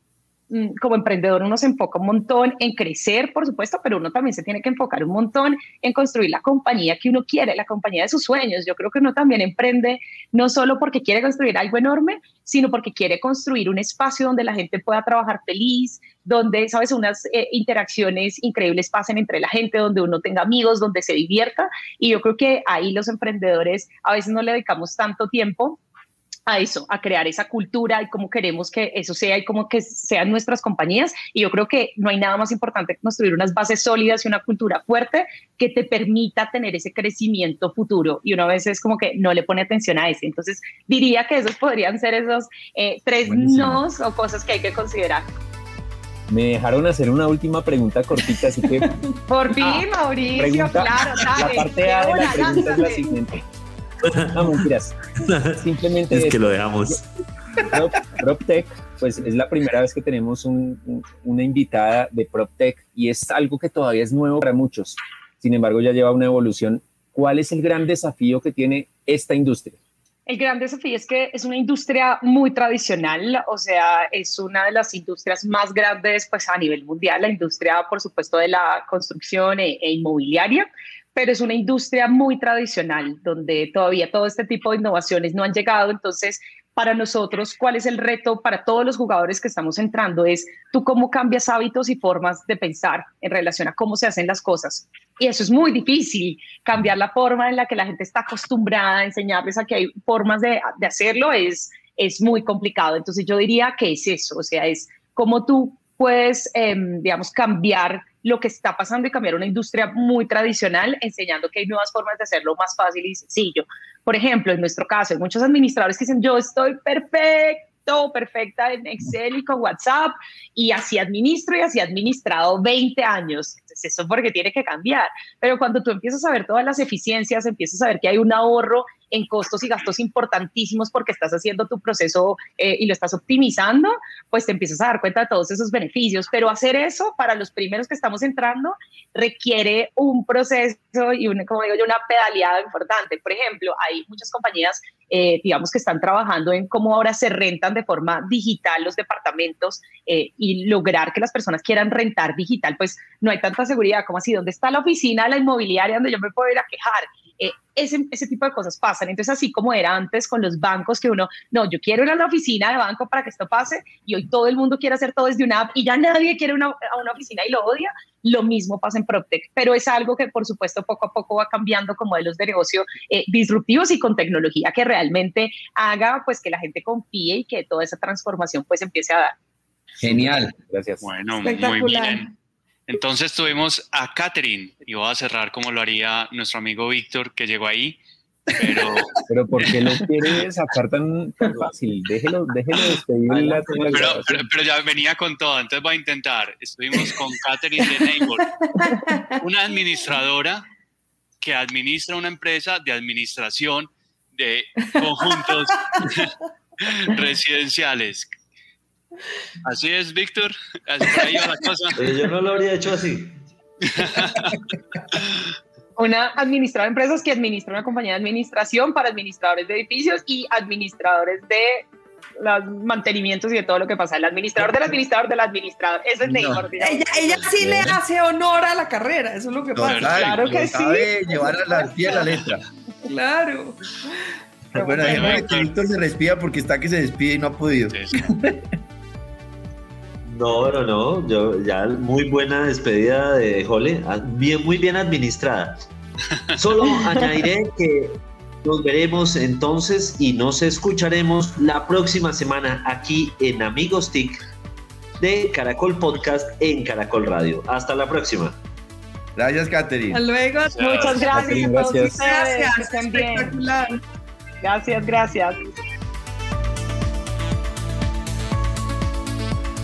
mm, como emprendedor uno se enfoca un montón en crecer, por supuesto, pero uno también se tiene que enfocar un montón en construir la compañía que uno quiere, la compañía de sus sueños. Yo creo que uno también emprende no solo porque quiere construir algo enorme, sino porque quiere construir un espacio donde la gente pueda trabajar feliz, donde, sabes, unas eh, interacciones increíbles pasen entre la gente, donde uno tenga amigos, donde se divierta. Y yo creo que ahí los emprendedores a veces no le dedicamos tanto tiempo a eso, a crear esa cultura y cómo queremos que eso sea y cómo que sean nuestras compañías. Y yo creo que no hay nada más importante que construir unas bases sólidas y una cultura fuerte que te permita tener ese crecimiento futuro. Y una vez es como que no le pone atención a ese. Entonces diría que esos podrían ser esos eh, tres nos o cosas que hay que considerar. Me dejaron hacer una última pregunta cortita, así que... Por fin, ah, Mauricio, claro, La parte A de la pregunta es la siguiente. No, mentiras. Simplemente es que lo dejamos. PropTech, pues es la primera vez que tenemos una invitada de PropTech y es algo que todavía es nuevo para muchos. Sin embargo, ya lleva una evolución. ¿Cuál es el gran desafío que tiene esta industria? El gran desafío es que es una industria muy tradicional, o sea, es una de las industrias más grandes pues, a nivel mundial, la industria, por supuesto, de la construcción e, e inmobiliaria, pero es una industria muy tradicional, donde todavía todo este tipo de innovaciones no han llegado, entonces para nosotros, cuál es el reto para todos los jugadores que estamos entrando, es tú cómo cambias hábitos y formas de pensar en relación a cómo se hacen las cosas. Y eso es muy difícil, cambiar la forma en la que la gente está acostumbrada, enseñarles a que hay formas de, de hacerlo, es, es muy complicado. Entonces yo diría que es eso, o sea, es cómo tú puedes, em, digamos, cambiar lo que está pasando y cambiar una industria muy tradicional, enseñando que hay nuevas formas de hacerlo más fácil y sencillo. Por ejemplo, en nuestro caso, hay muchos administradores que dicen, yo estoy perfecto perfecta en Excel y con WhatsApp y así administro y así administrado 20 años. Eso porque tiene que cambiar. Pero cuando tú empiezas a ver todas las eficiencias, empiezas a ver que hay un ahorro en costos y gastos importantísimos porque estás haciendo tu proceso eh, y lo estás optimizando, pues te empiezas a dar cuenta de todos esos beneficios. Pero hacer eso para los primeros que estamos entrando requiere un proceso y, una, como digo yo, una pedaleada importante. Por ejemplo, hay muchas compañías eh, digamos que están trabajando en cómo ahora se rentan de forma digital los departamentos eh, y lograr que las personas quieran rentar digital, pues no hay seguridad como así, ¿dónde está la oficina, la inmobiliaria donde yo me puedo ir a quejar? Eh, ese, ese, tipo de cosas pasan. Entonces, así como era antes con los bancos, que uno, no, yo quiero ir a la oficina de banco para que esto pase, y hoy todo el mundo quiere hacer todo desde una app y ya nadie quiere una, a una oficina y lo odia, lo mismo pasa en PropTech, pero es algo que por supuesto poco a poco va cambiando con modelos de negocio eh, disruptivos y con tecnología que realmente haga pues que la gente confíe y que toda esa transformación pues empiece a dar. Genial, gracias. Bueno, muy bien. Entonces tuvimos a Catherine y voy a cerrar como lo haría nuestro amigo Víctor que llegó ahí. Pero, pero ¿por qué lo quiere sacar tan, fácil? Déjelo, déjelo despedir la, pero, pero, ya venía con todo, entonces voy a intentar. Estuvimos con Catherine de Neighbor, una administradora que administra una empresa de administración de conjuntos residenciales. Así es, Víctor. Yo no lo habría hecho así. una administradora de empresas que administra una compañía de administración para administradores de edificios y administradores de los mantenimientos y de todo lo que pasa. El administrador del administrador del administrador. Ese es Neymar. Ella, sí le hace honor a la carrera, eso es lo que pasa. claro que sí. llevar a la pie la letra. Claro. Bueno, que Víctor se respira porque está que se despide y no ha podido. No, no, no. Yo ya muy buena despedida de Jole, ah, bien, muy bien administrada. Solo añadiré que nos veremos entonces y nos escucharemos la próxima semana aquí en Amigos TIC de Caracol Podcast en Caracol Radio. Hasta la próxima. Gracias, Katherine. Hasta luego. Muchas gracias. Gracias. Gracias. Gracias, gracias.